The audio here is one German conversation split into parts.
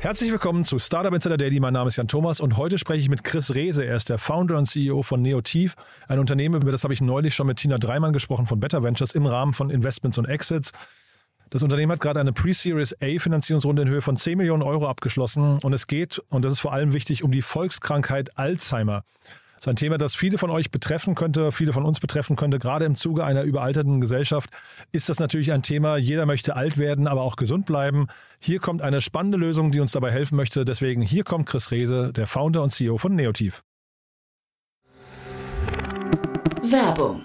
Herzlich willkommen zu Startup Insider Daily. Mein Name ist Jan Thomas und heute spreche ich mit Chris Rehse. Er ist der Founder und CEO von Neotief, ein Unternehmen, über das habe ich neulich schon mit Tina Dreimann gesprochen von Better Ventures im Rahmen von Investments und Exits. Das Unternehmen hat gerade eine Pre-Series A Finanzierungsrunde in Höhe von 10 Millionen Euro abgeschlossen und es geht, und das ist vor allem wichtig, um die Volkskrankheit Alzheimer. Das ist ein Thema, das viele von euch betreffen könnte, viele von uns betreffen könnte. Gerade im Zuge einer überalterten Gesellschaft ist das natürlich ein Thema. Jeder möchte alt werden, aber auch gesund bleiben. Hier kommt eine spannende Lösung, die uns dabei helfen möchte. Deswegen hier kommt Chris Rehse, der Founder und CEO von Neotief. Werbung.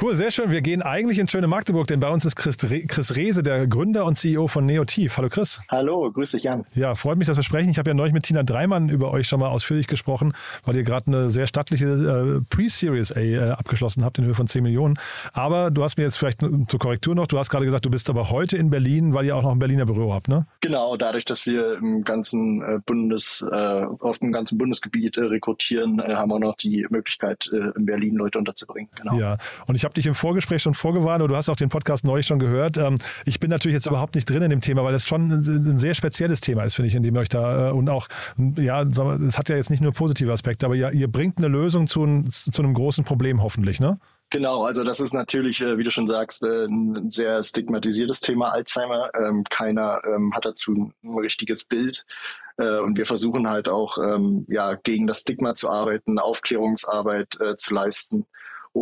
Cool, sehr schön. Wir gehen eigentlich ins schöne Magdeburg, denn bei uns ist Chris, Re Chris Rehse, der Gründer und CEO von Neotief. Hallo Chris. Hallo, grüß dich Jan. Ja, freut mich, dass wir sprechen. Ich habe ja neulich mit Tina Dreimann über euch schon mal ausführlich gesprochen, weil ihr gerade eine sehr stattliche äh, Pre-Series A äh, abgeschlossen habt in Höhe von 10 Millionen. Aber du hast mir jetzt vielleicht zur Korrektur noch, du hast gerade gesagt, du bist aber heute in Berlin, weil ihr auch noch ein Berliner Büro habt, ne? Genau, dadurch, dass wir im ganzen äh, Bundes, äh, auf dem ganzen Bundesgebiet äh, rekrutieren, äh, haben wir noch die Möglichkeit, in Berlin Leute unterzubringen. Genau. Ja, und ich habe dich im Vorgespräch schon vorgewarnt und du hast auch den Podcast neulich schon gehört. Ähm, ich bin natürlich jetzt überhaupt nicht drin in dem Thema, weil das schon ein sehr spezielles Thema ist, finde ich, in dem ihr euch da und auch, ja, es hat ja jetzt nicht nur positive Aspekte, aber ja, ihr bringt eine Lösung zu, zu einem großen Problem hoffentlich, ne? Genau, also das ist natürlich, wie du schon sagst, ein sehr stigmatisiertes Thema Alzheimer. Ähm, keiner ähm, hat dazu ein richtiges Bild. Äh, und wir versuchen halt auch, ja, gegen das Stigma zu arbeiten, Aufklärungsarbeit äh, zu leisten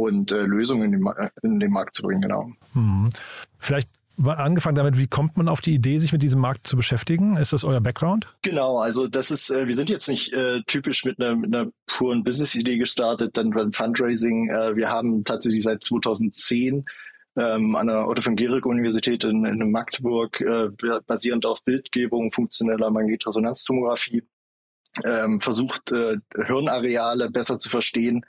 und äh, Lösungen in den, in den, Markt zu bringen, genau. Hm. Vielleicht angefangen damit, wie kommt man auf die Idee, sich mit diesem Markt zu beschäftigen? Ist das euer Background? Genau, also das ist, äh, wir sind jetzt nicht äh, typisch mit einer, mit einer puren Business-Idee gestartet, dann beim Fundraising. Äh, wir haben tatsächlich seit 2010 ähm, an der Otto von Guericke Universität in, in Magdeburg, äh, basierend auf Bildgebung funktioneller Magnetresonanztomographie, ähm, versucht, äh, Hirnareale besser zu verstehen,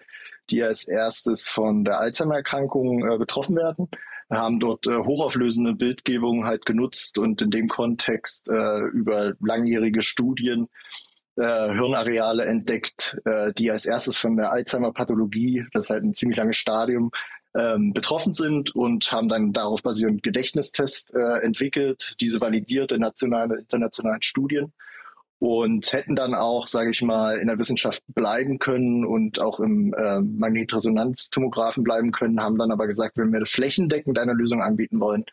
die als erstes von der Alzheimer-Erkrankung äh, betroffen werden. Haben dort äh, hochauflösende Bildgebungen halt genutzt und in dem Kontext äh, über langjährige Studien äh, Hirnareale entdeckt, äh, die als erstes von der Alzheimer-Pathologie, das ist halt ein ziemlich langes Stadium, ähm, betroffen sind und haben dann darauf basierend Gedächtnistest äh, entwickelt, diese validiert in nationalen und internationalen Studien und hätten dann auch, sage ich mal, in der Wissenschaft bleiben können und auch im äh, Magnetresonanztomographen bleiben können, haben dann aber gesagt, wenn wir flächendeckend eine Lösung anbieten wollen,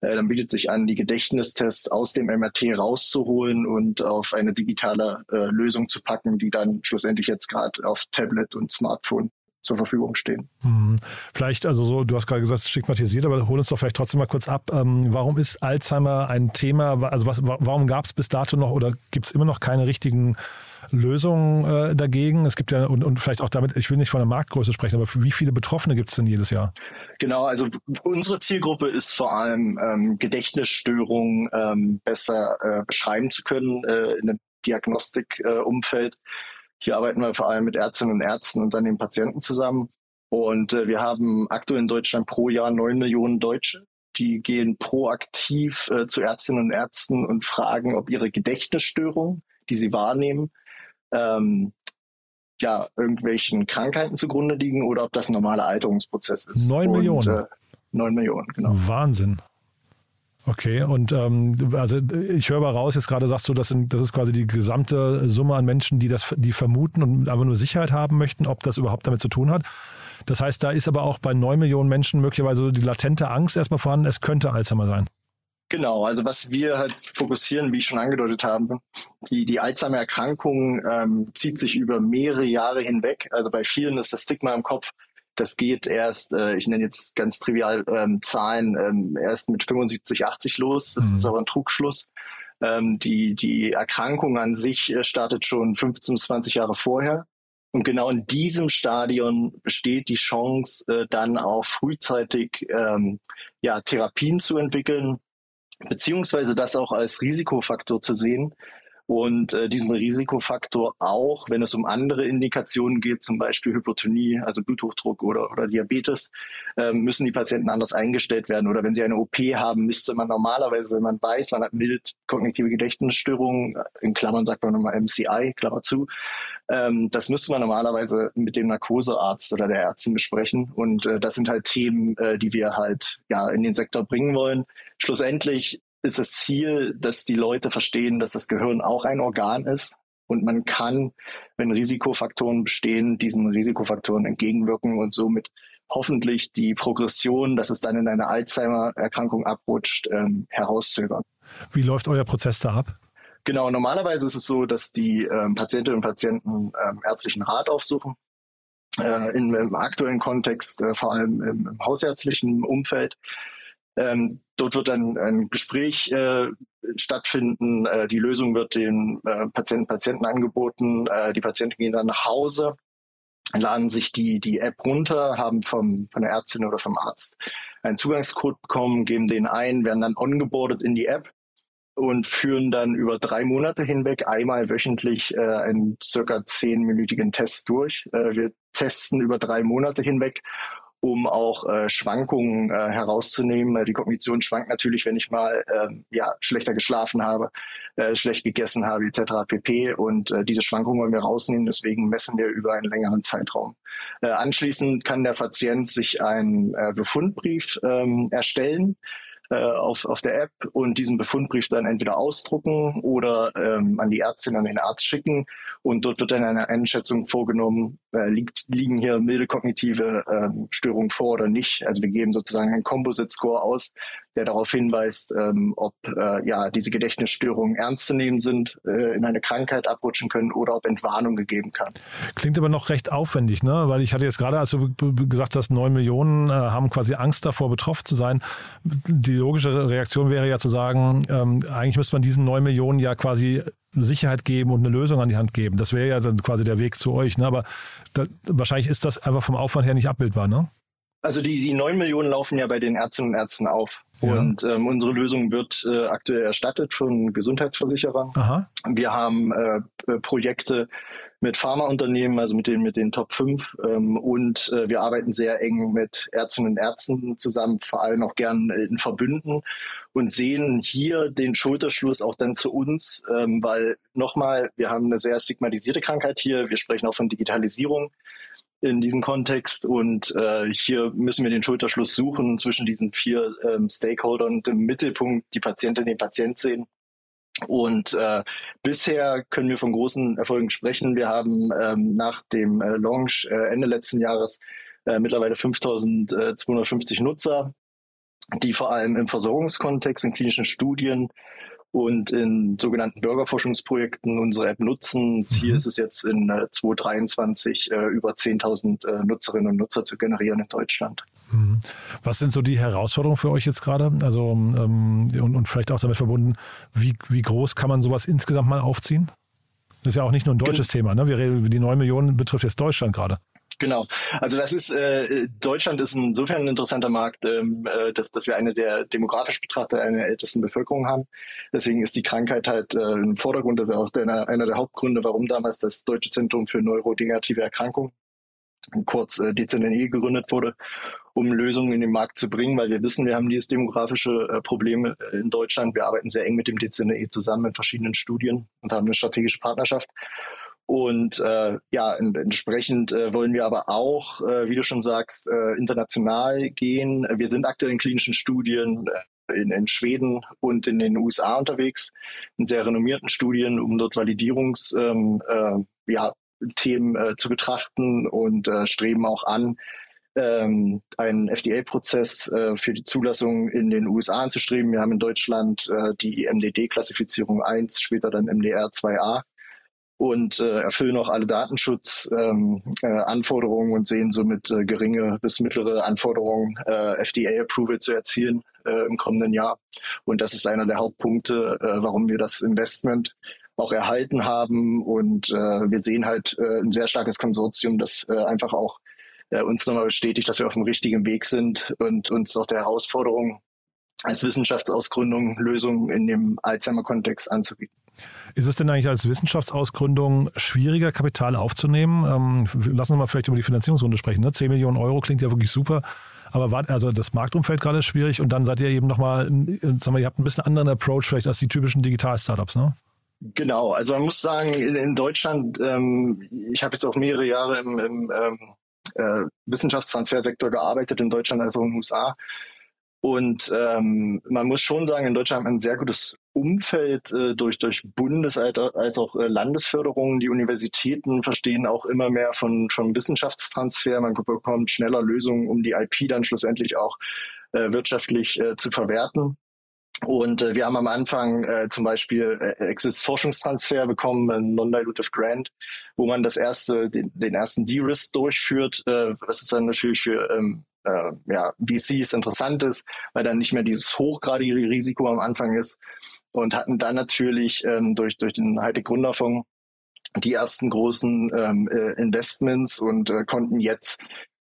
äh, dann bietet sich an, die Gedächtnistests aus dem MRT rauszuholen und auf eine digitale äh, Lösung zu packen, die dann schlussendlich jetzt gerade auf Tablet und Smartphone zur Verfügung stehen. Hm. Vielleicht, also so, du hast gerade gesagt, stigmatisiert, aber hol uns doch vielleicht trotzdem mal kurz ab. Ähm, warum ist Alzheimer ein Thema? Also was, warum gab es bis dato noch oder gibt es immer noch keine richtigen Lösungen äh, dagegen? Es gibt ja, und, und vielleicht auch damit, ich will nicht von der Marktgröße sprechen, aber wie viele Betroffene gibt es denn jedes Jahr? Genau, also unsere Zielgruppe ist vor allem ähm, Gedächtnisstörungen ähm, besser äh, beschreiben zu können äh, in einem Diagnostikumfeld. Äh, hier arbeiten wir vor allem mit Ärztinnen und Ärzten und dann den Patienten zusammen. Und äh, wir haben aktuell in Deutschland pro Jahr neun Millionen Deutsche. Die gehen proaktiv äh, zu Ärztinnen und Ärzten und fragen, ob ihre Gedächtnisstörungen, die sie wahrnehmen, ähm, ja, irgendwelchen Krankheiten zugrunde liegen oder ob das ein normaler Alterungsprozess ist. Neun Millionen. Äh, neun Millionen, genau. Wahnsinn. Okay, und ähm, also ich höre mal raus, jetzt gerade sagst du, das, sind, das ist quasi die gesamte Summe an Menschen, die das, die vermuten und einfach nur Sicherheit haben möchten, ob das überhaupt damit zu tun hat. Das heißt, da ist aber auch bei neun Millionen Menschen möglicherweise die latente Angst erstmal vorhanden, es könnte Alzheimer sein. Genau, also was wir halt fokussieren, wie ich schon angedeutet habe, die, die Alzheimer-Erkrankung ähm, zieht sich über mehrere Jahre hinweg. Also bei vielen ist das Stigma im Kopf, das geht erst, äh, ich nenne jetzt ganz trivial ähm, Zahlen, ähm, erst mit 75, 80 los. Das mhm. ist aber ein Trugschluss. Ähm, die, die Erkrankung an sich äh, startet schon 15, 20 Jahre vorher. Und genau in diesem Stadion besteht die Chance, äh, dann auch frühzeitig ähm, ja, Therapien zu entwickeln, beziehungsweise das auch als Risikofaktor zu sehen, und äh, diesen Risikofaktor auch, wenn es um andere Indikationen geht, zum Beispiel Hypotonie, also Bluthochdruck oder, oder Diabetes, äh, müssen die Patienten anders eingestellt werden. Oder wenn sie eine OP haben, müsste man normalerweise, wenn man weiß, man hat mild kognitive Gedächtnisstörungen, in Klammern sagt man nochmal MCI, Klammer zu, ähm, das müsste man normalerweise mit dem Narkosearzt oder der Ärztin besprechen. Und äh, das sind halt Themen, äh, die wir halt ja in den Sektor bringen wollen. Schlussendlich ist das Ziel, dass die Leute verstehen, dass das Gehirn auch ein Organ ist und man kann, wenn Risikofaktoren bestehen, diesen Risikofaktoren entgegenwirken und somit hoffentlich die Progression, dass es dann in eine Alzheimer-Erkrankung abrutscht, ähm, herauszögern. Wie läuft euer Prozess da ab? Genau, normalerweise ist es so, dass die ähm, Patientinnen und Patienten ähm, ärztlichen Rat aufsuchen. Äh, in, Im aktuellen Kontext, äh, vor allem im, im hausärztlichen Umfeld. Ähm, dort wird dann ein Gespräch äh, stattfinden. Äh, die Lösung wird den äh, Patienten, Patienten angeboten. Äh, die Patienten gehen dann nach Hause, laden sich die, die App runter, haben vom, von der Ärztin oder vom Arzt einen Zugangscode bekommen, geben den ein, werden dann ongeboardet in die App und führen dann über drei Monate hinweg einmal wöchentlich äh, einen circa zehnminütigen Test durch. Äh, wir testen über drei Monate hinweg um auch äh, Schwankungen äh, herauszunehmen. Die Kognition schwankt natürlich, wenn ich mal äh, ja, schlechter geschlafen habe, äh, schlecht gegessen habe etc. pp. Und äh, diese Schwankungen wollen wir rausnehmen, deswegen messen wir über einen längeren Zeitraum. Äh, anschließend kann der Patient sich einen äh, Befundbrief ähm, erstellen äh, auf, auf der App und diesen Befundbrief dann entweder ausdrucken oder ähm, an die Ärztin, an den Arzt schicken. Und dort wird dann eine Einschätzung vorgenommen, äh, liegt, liegen hier milde kognitive ähm, Störungen vor oder nicht. Also wir geben sozusagen einen Composite Score aus, der darauf hinweist, ähm, ob äh, ja diese Gedächtnisstörungen ernst zu nehmen sind, äh, in eine Krankheit abrutschen können oder ob Entwarnung gegeben kann. Klingt aber noch recht aufwendig, ne? Weil ich hatte jetzt gerade, als du gesagt hast, neun Millionen äh, haben quasi Angst davor, betroffen zu sein. Die logische Reaktion wäre ja zu sagen, ähm, eigentlich müsste man diesen neun Millionen ja quasi Sicherheit geben und eine Lösung an die Hand geben. Das wäre ja dann quasi der Weg zu euch. Ne? Aber da, wahrscheinlich ist das einfach vom Aufwand her nicht abbildbar, ne? Also die, die 9 Millionen laufen ja bei den Ärztinnen und Ärzten auf. Ja. Und ähm, unsere Lösung wird äh, aktuell erstattet von Gesundheitsversicherern. Aha. Wir haben äh, äh, Projekte mit Pharmaunternehmen, also mit den, mit den Top 5. Ähm, und äh, wir arbeiten sehr eng mit Ärztinnen und Ärzten zusammen, vor allem auch gern in Verbünden und sehen hier den Schulterschluss auch dann zu uns, ähm, weil nochmal, wir haben eine sehr stigmatisierte Krankheit hier. Wir sprechen auch von Digitalisierung in diesem Kontext. Und äh, hier müssen wir den Schulterschluss suchen zwischen diesen vier ähm, Stakeholdern und im Mittelpunkt die Patientin, den Patient sehen. Und äh, bisher können wir von großen Erfolgen sprechen. Wir haben ähm, nach dem äh, Launch äh, Ende letzten Jahres äh, mittlerweile 5250 Nutzer, die vor allem im Versorgungskontext, in klinischen Studien und in sogenannten Bürgerforschungsprojekten unsere App nutzen. Ziel mhm. ist es jetzt in äh, 2023 äh, über 10.000 äh, Nutzerinnen und Nutzer zu generieren in Deutschland. Mhm. Was sind so die Herausforderungen für euch jetzt gerade? Also ähm, und, und vielleicht auch damit verbunden, wie, wie groß kann man sowas insgesamt mal aufziehen? Das ist ja auch nicht nur ein deutsches Gen Thema. Ne? Wir, die 9 Millionen betrifft jetzt Deutschland gerade. Genau. Also das ist äh, Deutschland ist insofern ein interessanter Markt, ähm, äh, dass, dass wir eine der demografisch betrachtet eine der ältesten Bevölkerung haben. Deswegen ist die Krankheit halt äh, im Vordergrund. Das ist auch der, einer der Hauptgründe, warum damals das Deutsche Zentrum für neurodegenerative Erkrankungen kurz äh, DZNE gegründet wurde, um Lösungen in den Markt zu bringen, weil wir wissen, wir haben dieses demografische äh, Problem äh, in Deutschland. Wir arbeiten sehr eng mit dem DZNE zusammen in verschiedenen Studien und haben eine strategische Partnerschaft. Und äh, ja, entsprechend äh, wollen wir aber auch, äh, wie du schon sagst, äh, international gehen. Wir sind aktuell in klinischen Studien in, in Schweden und in den USA unterwegs, in sehr renommierten Studien, um dort Validierungsthemen ähm, äh, ja, äh, zu betrachten und äh, streben auch an, ähm, einen FDA-Prozess äh, für die Zulassung in den USA anzustreben. Wir haben in Deutschland äh, die MDD-Klassifizierung 1, später dann MDR 2a und äh, erfüllen auch alle Datenschutzanforderungen ähm, äh, und sehen somit äh, geringe bis mittlere Anforderungen, äh, FDA-Approval zu erzielen äh, im kommenden Jahr. Und das ist einer der Hauptpunkte, äh, warum wir das Investment auch erhalten haben. Und äh, wir sehen halt äh, ein sehr starkes Konsortium, das äh, einfach auch äh, uns nochmal bestätigt, dass wir auf dem richtigen Weg sind und uns auch der Herausforderung als Wissenschaftsausgründung Lösungen in dem Alzheimer-Kontext anzubieten. Ist es denn eigentlich als Wissenschaftsausgründung schwieriger, Kapital aufzunehmen? Ähm, lassen Sie mal vielleicht über die Finanzierungsrunde sprechen. Ne? 10 Millionen Euro klingt ja wirklich super. Aber war, also das Marktumfeld gerade schwierig und dann seid ihr eben nochmal, sagen wir, ihr habt ein bisschen anderen Approach vielleicht als die typischen Digital-Startups, ne? Genau, also man muss sagen, in, in Deutschland, ähm, ich habe jetzt auch mehrere Jahre im, im ähm, äh, Wissenschaftstransfersektor gearbeitet, in Deutschland als auch in den USA. Und ähm, man muss schon sagen, in Deutschland haben wir ein sehr gutes Umfeld äh, durch, durch Bundes- als auch äh, Landesförderungen. Die Universitäten verstehen auch immer mehr von, von Wissenschaftstransfer. Man bekommt schneller Lösungen, um die IP dann schlussendlich auch äh, wirtschaftlich äh, zu verwerten. Und äh, wir haben am Anfang äh, zum Beispiel äh, Exist Forschungstransfer bekommen, ein Non-Dilutive Grant, wo man das erste, den, den ersten De-Risk durchführt. Äh, das ist dann natürlich für ähm, äh, ja, VCs interessant ist, weil dann nicht mehr dieses hochgradige Risiko am Anfang ist. Und hatten dann natürlich ähm, durch, durch den Hightech Gründerfonds die ersten großen ähm, äh, Investments und äh, konnten jetzt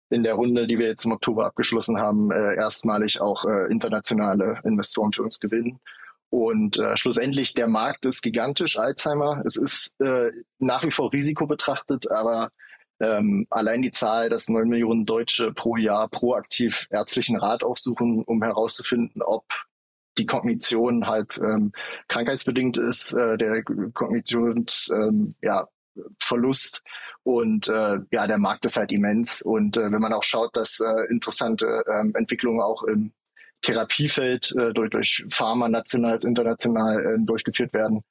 in der Runde, die wir jetzt im Oktober abgeschlossen haben, äh, erstmalig auch äh, internationale Investoren für uns gewinnen. Und äh, schlussendlich, der Markt ist gigantisch, Alzheimer. Es ist äh, nach wie vor Risiko betrachtet, aber ähm, allein die Zahl, dass neun Millionen Deutsche pro Jahr proaktiv ärztlichen Rat aufsuchen, um herauszufinden, ob die Kognition halt ähm, krankheitsbedingt ist, äh, der Kognitions, ähm, ja, Verlust und äh, ja, der Markt ist halt immens. Und äh, wenn man auch schaut, dass äh, interessante ähm, Entwicklungen auch im Therapiefeld äh, durch, durch Pharma national als international äh, durchgeführt werden,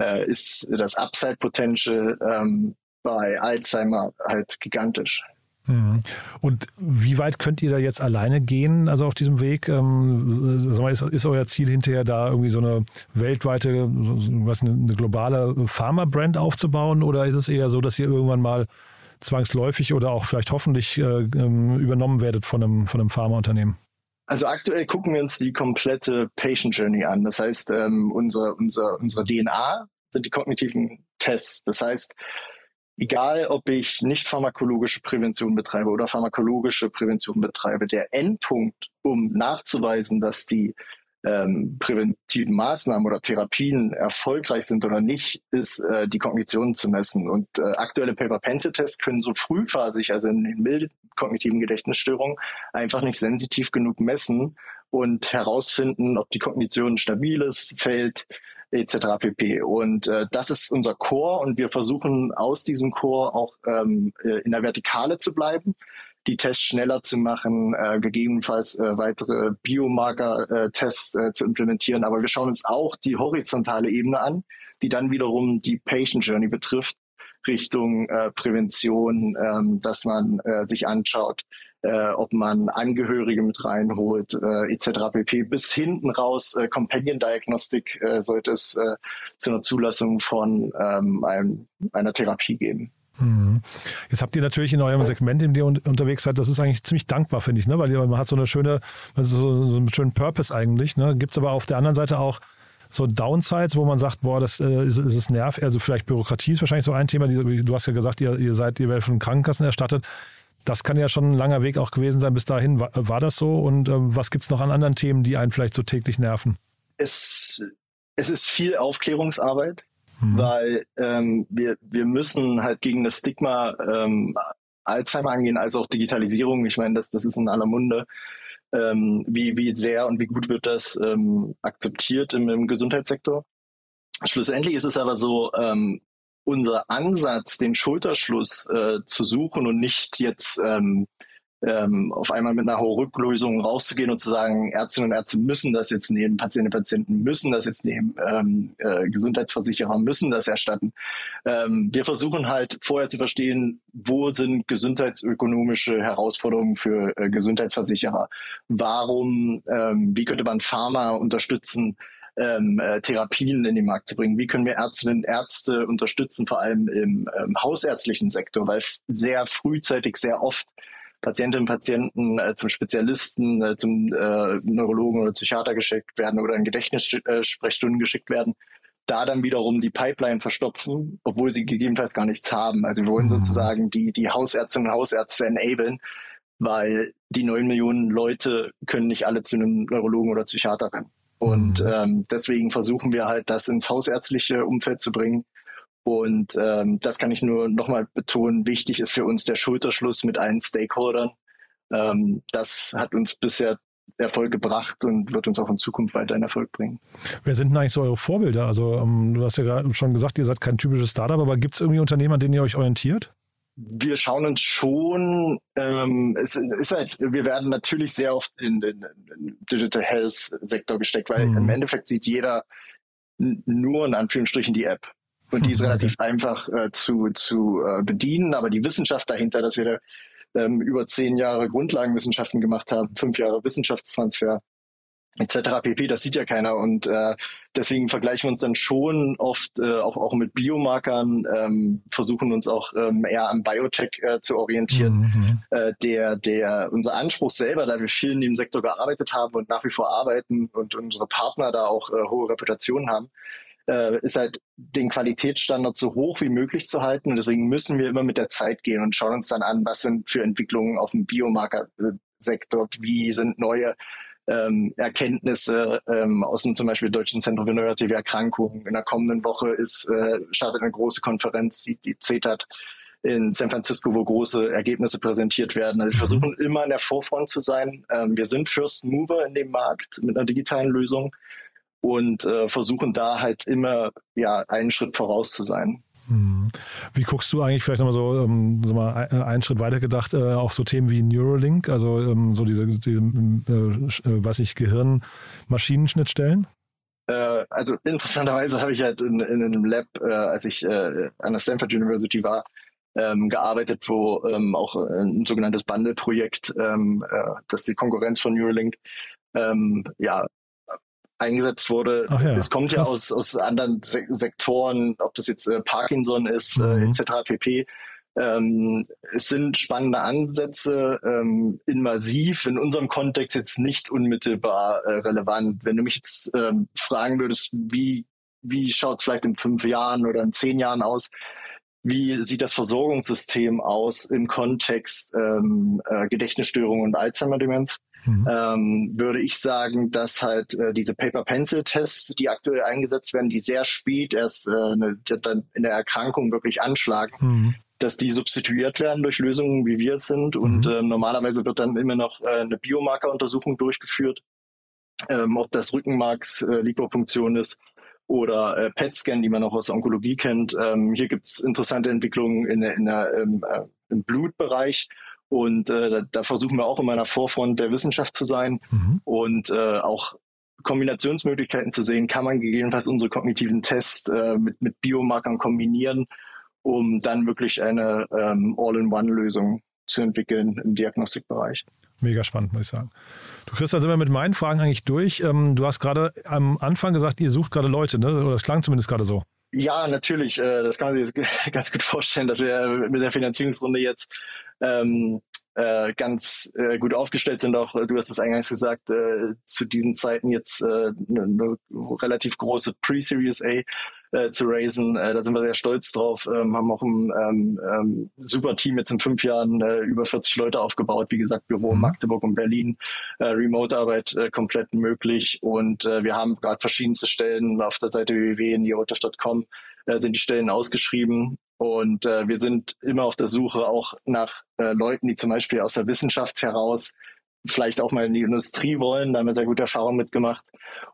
äh, ist das Upside Potential ähm, bei Alzheimer halt gigantisch. Mhm. Und wie weit könnt ihr da jetzt alleine gehen, also auf diesem Weg? Ähm, mal, ist, euer Ziel hinterher da irgendwie so eine weltweite, was eine, globale Pharma-Brand aufzubauen oder ist es eher so, dass ihr irgendwann mal zwangsläufig oder auch vielleicht hoffentlich äh, ähm, übernommen werdet von einem, von einem Pharmaunternehmen? Also aktuell gucken wir uns die komplette Patient Journey an. Das heißt, ähm, unser, unser, unsere DNA sind die kognitiven Tests. Das heißt, egal ob ich nicht pharmakologische Prävention betreibe oder pharmakologische Prävention betreibe, der Endpunkt, um nachzuweisen, dass die ähm, präventiven Maßnahmen oder Therapien erfolgreich sind oder nicht, ist äh, die Kognition zu messen. Und äh, aktuelle Paper-Pencil-Tests können so frühphasig, also in den milden kognitiven Gedächtnisstörungen, einfach nicht sensitiv genug messen und herausfinden, ob die Kognition stabil ist, fällt, etc. pp. Und äh, das ist unser Core und wir versuchen aus diesem Core auch ähm, äh, in der Vertikale zu bleiben, die Tests schneller zu machen, äh, gegebenenfalls äh, weitere Biomarker-Tests äh, zu implementieren. Aber wir schauen uns auch die horizontale Ebene an, die dann wiederum die Patient Journey betrifft. Richtung äh, Prävention, ähm, dass man äh, sich anschaut, äh, ob man Angehörige mit reinholt, äh, etc. pp. Bis hinten raus äh, Companion Diagnostik äh, sollte es äh, zu einer Zulassung von ähm, einem, einer Therapie geben. Mhm. Jetzt habt ihr natürlich in eurem Segment, in dem ihr unterwegs seid, das ist eigentlich ziemlich dankbar, finde ich, ne? weil man hat so eine schöne, also so einen schönen Purpose eigentlich. Ne? Gibt es aber auf der anderen Seite auch so Downsides, wo man sagt, boah, das äh, ist, ist es nervt, also vielleicht Bürokratie ist wahrscheinlich so ein Thema. Die, du hast ja gesagt, ihr, ihr seid, ihr werdet von Krankenkassen erstattet das kann ja schon ein langer Weg auch gewesen sein bis dahin. War, war das so? Und ähm, was gibt es noch an anderen Themen, die einen vielleicht so täglich nerven? Es, es ist viel Aufklärungsarbeit, mhm. weil ähm, wir, wir müssen halt gegen das Stigma ähm, Alzheimer angehen, als auch Digitalisierung. Ich meine, das, das ist in aller Munde. Ähm, wie, wie sehr und wie gut wird das ähm, akzeptiert im, im Gesundheitssektor? Schlussendlich ist es aber so, ähm, unser Ansatz, den Schulterschluss äh, zu suchen und nicht jetzt ähm, ähm, auf einmal mit einer Rücklösung rauszugehen und zu sagen, Ärztinnen und Ärzte müssen das jetzt nehmen, Patientinnen und Patienten müssen das jetzt nehmen, ähm, äh, Gesundheitsversicherer müssen das erstatten. Ähm, wir versuchen halt vorher zu verstehen, wo sind gesundheitsökonomische Herausforderungen für äh, Gesundheitsversicherer? Warum, ähm, wie könnte man Pharma unterstützen? Ähm, äh, Therapien in den Markt zu bringen? Wie können wir Ärztinnen und Ärzte unterstützen, vor allem im ähm, hausärztlichen Sektor, weil sehr frühzeitig, sehr oft Patientinnen und Patienten äh, zum Spezialisten, äh, zum äh, Neurologen oder Psychiater geschickt werden oder in Gedächtnissprechstunden geschickt werden, da dann wiederum die Pipeline verstopfen, obwohl sie gegebenenfalls gar nichts haben. Also wir wollen mhm. sozusagen die, die Hausärztinnen und Hausärzte enablen, weil die neun Millionen Leute können nicht alle zu einem Neurologen oder Psychiater rennen. Und ähm, deswegen versuchen wir halt, das ins hausärztliche Umfeld zu bringen und ähm, das kann ich nur nochmal betonen. Wichtig ist für uns der Schulterschluss mit allen Stakeholdern. Ähm, das hat uns bisher Erfolg gebracht und wird uns auch in Zukunft weiterhin Erfolg bringen. Wer sind denn eigentlich so eure Vorbilder? Also ähm, du hast ja gerade schon gesagt, ihr seid kein typisches Startup, aber gibt es irgendwie Unternehmen, an denen ihr euch orientiert? Wir schauen uns schon, ähm, es ist halt, wir werden natürlich sehr oft in den Digital Health Sektor gesteckt, weil mhm. im Endeffekt sieht jeder nur in Anführungsstrichen die App. Und die ist relativ einfach äh, zu, zu äh, bedienen, aber die Wissenschaft dahinter, dass wir da ähm, über zehn Jahre Grundlagenwissenschaften gemacht haben, fünf Jahre Wissenschaftstransfer etc. pp, das sieht ja keiner und äh, deswegen vergleichen wir uns dann schon oft äh, auch, auch mit Biomarkern, ähm, versuchen uns auch ähm, eher am Biotech äh, zu orientieren. Mhm. Äh, der, der, unser Anspruch selber, da wir viel in dem Sektor gearbeitet haben und nach wie vor arbeiten und unsere Partner da auch äh, hohe Reputationen haben, äh, ist halt den Qualitätsstandard so hoch wie möglich zu halten. Und deswegen müssen wir immer mit der Zeit gehen und schauen uns dann an, was sind für Entwicklungen auf dem Biomarkersektor, wie sind neue ähm, Erkenntnisse ähm, aus dem zum Beispiel Deutschen Zentrum für Neurotive Erkrankungen. In der kommenden Woche ist, äh, startet eine große Konferenz, die, die CETAT in San Francisco, wo große Ergebnisse präsentiert werden. Also wir mhm. versuchen immer in der Vorfront zu sein. Ähm, wir sind First Mover in dem Markt mit einer digitalen Lösung und äh, versuchen da halt immer ja einen Schritt voraus zu sein. Hm. Wie guckst du eigentlich vielleicht nochmal so, ähm, so mal äh, einen Schritt weiter gedacht äh, auf so Themen wie Neuralink, also ähm, so diese, diese äh, äh, was ich Gehirn-Maschinenschnittstellen? Äh, also interessanterweise habe ich halt in, in einem Lab, äh, als ich an der Stanford University war, ähm, gearbeitet, wo ähm, auch ein sogenanntes Bundle-Projekt, ähm, das die Konkurrenz von Neuralink, ähm, ja, eingesetzt wurde. Ja, es kommt krass. ja aus, aus anderen Se Sektoren, ob das jetzt äh, Parkinson ist, äh, mhm. äh, etc. pp. Ähm, es sind spannende Ansätze, ähm, invasiv, in unserem Kontext jetzt nicht unmittelbar äh, relevant. Wenn du mich jetzt ähm, fragen würdest, wie, wie schaut es vielleicht in fünf Jahren oder in zehn Jahren aus, wie sieht das Versorgungssystem aus im Kontext ähm, äh, Gedächtnisstörungen und Alzheimer-Demenz? Mhm. Ähm, würde ich sagen, dass halt äh, diese Paper-Pencil-Tests, die aktuell eingesetzt werden, die sehr spät erst äh, eine, dann in der Erkrankung wirklich anschlagen, mhm. dass die substituiert werden durch Lösungen, wie wir es sind. Mhm. Und äh, normalerweise wird dann immer noch äh, eine Biomarkeruntersuchung durchgeführt, ähm, ob das Rückenmarks-Lipopunktion äh, ist oder äh, PET-Scan, die man auch aus Onkologie kennt. Ähm, hier gibt es interessante Entwicklungen in, in der, im, äh, im Blutbereich. Und äh, da, da, versuchen wir auch immer in der Vorfront der Wissenschaft zu sein mhm. und äh, auch Kombinationsmöglichkeiten zu sehen, kann man gegebenenfalls unsere kognitiven Tests äh, mit, mit Biomarkern kombinieren, um dann wirklich eine ähm, All-in-One-Lösung zu entwickeln im Diagnostikbereich. Mega spannend, muss ich sagen. Du Chris, dann sind wir mit meinen Fragen eigentlich durch. Ähm, du hast gerade am Anfang gesagt, ihr sucht gerade Leute, ne? oder das klang zumindest gerade so. Ja, natürlich. Äh, das kann man sich ganz gut vorstellen, dass wir mit der Finanzierungsrunde jetzt ähm, äh, ganz äh, gut aufgestellt sind. Auch du hast es eingangs gesagt, äh, zu diesen Zeiten jetzt äh, eine, eine relativ große Pre-Series A äh, zu raisen. Äh, da sind wir sehr stolz drauf. Ähm, haben auch ein ähm, ähm, super Team jetzt in fünf Jahren äh, über 40 Leute aufgebaut. Wie gesagt, Büro in mhm. Magdeburg und Berlin, äh, Remote-Arbeit äh, komplett möglich. Und äh, wir haben gerade verschiedenste Stellen auf der Seite www.neotisch.com äh, sind die Stellen ausgeschrieben. Und äh, wir sind immer auf der Suche auch nach äh, Leuten, die zum Beispiel aus der Wissenschaft heraus vielleicht auch mal in die Industrie wollen. Da haben wir sehr gute Erfahrungen mitgemacht.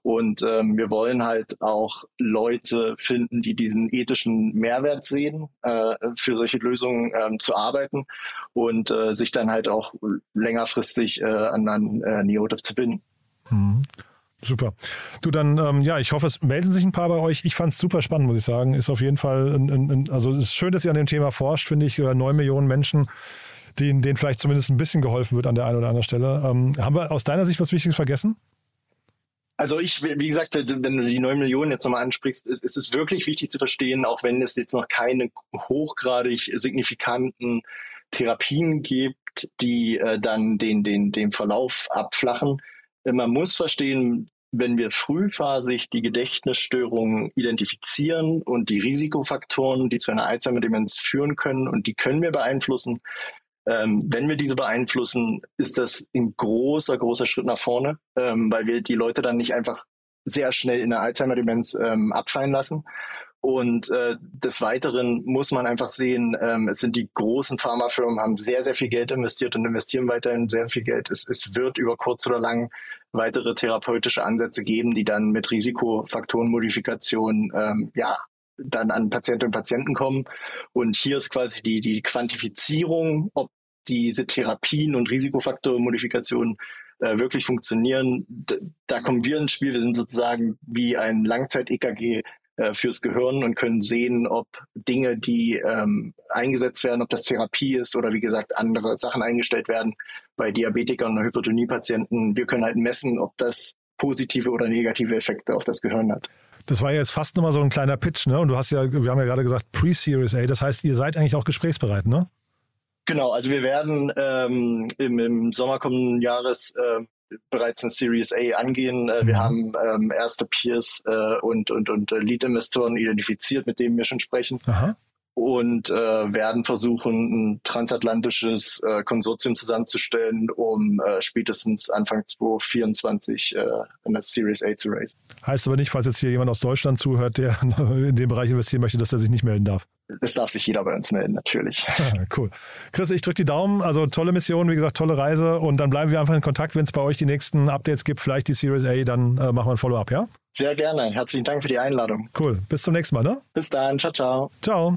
Und ähm, wir wollen halt auch Leute finden, die diesen ethischen Mehrwert sehen, äh, für solche Lösungen ähm, zu arbeiten und äh, sich dann halt auch längerfristig äh, an, äh, Neotif zu binden. Mhm. Super. Du dann, ähm, ja, ich hoffe, es melden sich ein paar bei euch. Ich fand es super spannend, muss ich sagen. Ist auf jeden Fall, ein, ein, ein, also es ist schön, dass ihr an dem Thema forscht, finde ich. Neun Millionen Menschen, denen, denen vielleicht zumindest ein bisschen geholfen wird an der einen oder anderen Stelle. Ähm, haben wir aus deiner Sicht was Wichtiges vergessen? Also ich, wie gesagt, wenn du die neun Millionen jetzt nochmal ansprichst, ist, ist es wirklich wichtig zu verstehen, auch wenn es jetzt noch keine hochgradig signifikanten Therapien gibt, die äh, dann den, den, den Verlauf abflachen. Man muss verstehen, wenn wir frühphasig die Gedächtnisstörungen identifizieren und die Risikofaktoren, die zu einer Alzheimer-Demenz führen können, und die können wir beeinflussen, ähm, wenn wir diese beeinflussen, ist das ein großer, großer Schritt nach vorne, ähm, weil wir die Leute dann nicht einfach sehr schnell in der Alzheimer-Demenz ähm, abfallen lassen. Und äh, des Weiteren muss man einfach sehen, ähm, es sind die großen Pharmafirmen, haben sehr, sehr viel Geld investiert und investieren weiterhin sehr viel Geld. Es, es wird über kurz oder lang weitere therapeutische Ansätze geben, die dann mit Risikofaktorenmodifikation ähm, ja, dann an Patientinnen und Patienten kommen. Und hier ist quasi die, die Quantifizierung, ob diese Therapien und Risikofaktormodifikationen äh, wirklich funktionieren. Da, da kommen wir ins Spiel. Wir sind sozusagen wie ein Langzeit-EKG äh, fürs Gehirn und können sehen, ob Dinge, die ähm, eingesetzt werden, ob das Therapie ist oder wie gesagt andere Sachen eingestellt werden bei Diabetikern und Hypertoniepatienten. Wir können halt messen, ob das positive oder negative Effekte auf das Gehirn hat. Das war ja jetzt fast nochmal so ein kleiner Pitch, ne? Und du hast ja, wir haben ja gerade gesagt, Pre-Series A, das heißt, ihr seid eigentlich auch gesprächsbereit, ne? Genau, also wir werden ähm, im, im Sommer kommenden Jahres äh, bereits eine Series A angehen. Äh, wir mhm. haben ähm, erste Peers äh, und, und, und äh, Lead-Investoren identifiziert, mit denen wir schon sprechen. Aha und äh, werden versuchen, ein transatlantisches äh, Konsortium zusammenzustellen, um äh, spätestens Anfang 2024 äh, eine Series A zu raisen. Heißt aber nicht, falls jetzt hier jemand aus Deutschland zuhört, der in dem Bereich investieren möchte, dass er sich nicht melden darf. Es darf sich jeder bei uns melden, natürlich. cool. Chris, ich drücke die Daumen. Also tolle Mission, wie gesagt, tolle Reise. Und dann bleiben wir einfach in Kontakt, wenn es bei euch die nächsten Updates gibt, vielleicht die Series A, dann äh, machen wir ein Follow-up, ja? Sehr gerne. Herzlichen Dank für die Einladung. Cool. Bis zum nächsten Mal, ne? Bis dann. Ciao, ciao. Ciao.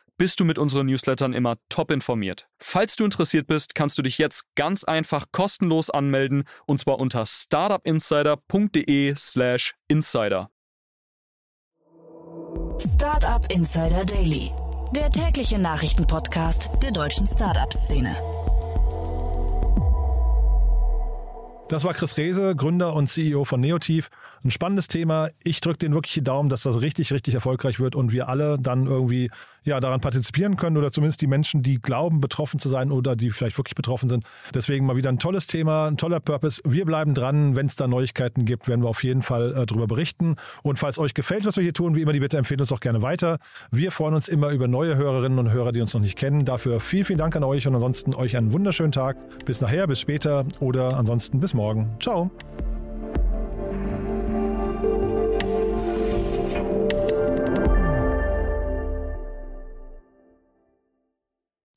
bist du mit unseren Newslettern immer top informiert. Falls du interessiert bist, kannst du dich jetzt ganz einfach kostenlos anmelden und zwar unter startupinsider.de/slash insider. Startup Insider Daily, der tägliche Nachrichtenpodcast der deutschen Startup-Szene. Das war Chris Rehse, Gründer und CEO von Neotiv. Ein spannendes Thema. Ich drücke den wirklich die Daumen, dass das richtig, richtig erfolgreich wird und wir alle dann irgendwie ja, daran partizipieren können oder zumindest die Menschen, die glauben, betroffen zu sein oder die vielleicht wirklich betroffen sind. Deswegen mal wieder ein tolles Thema, ein toller Purpose. Wir bleiben dran. Wenn es da Neuigkeiten gibt, werden wir auf jeden Fall äh, darüber berichten. Und falls euch gefällt, was wir hier tun, wie immer, die Bitte empfehlen uns auch gerne weiter. Wir freuen uns immer über neue Hörerinnen und Hörer, die uns noch nicht kennen. Dafür vielen, vielen Dank an euch und ansonsten euch einen wunderschönen Tag. Bis nachher, bis später oder ansonsten bis morgen. Ciao.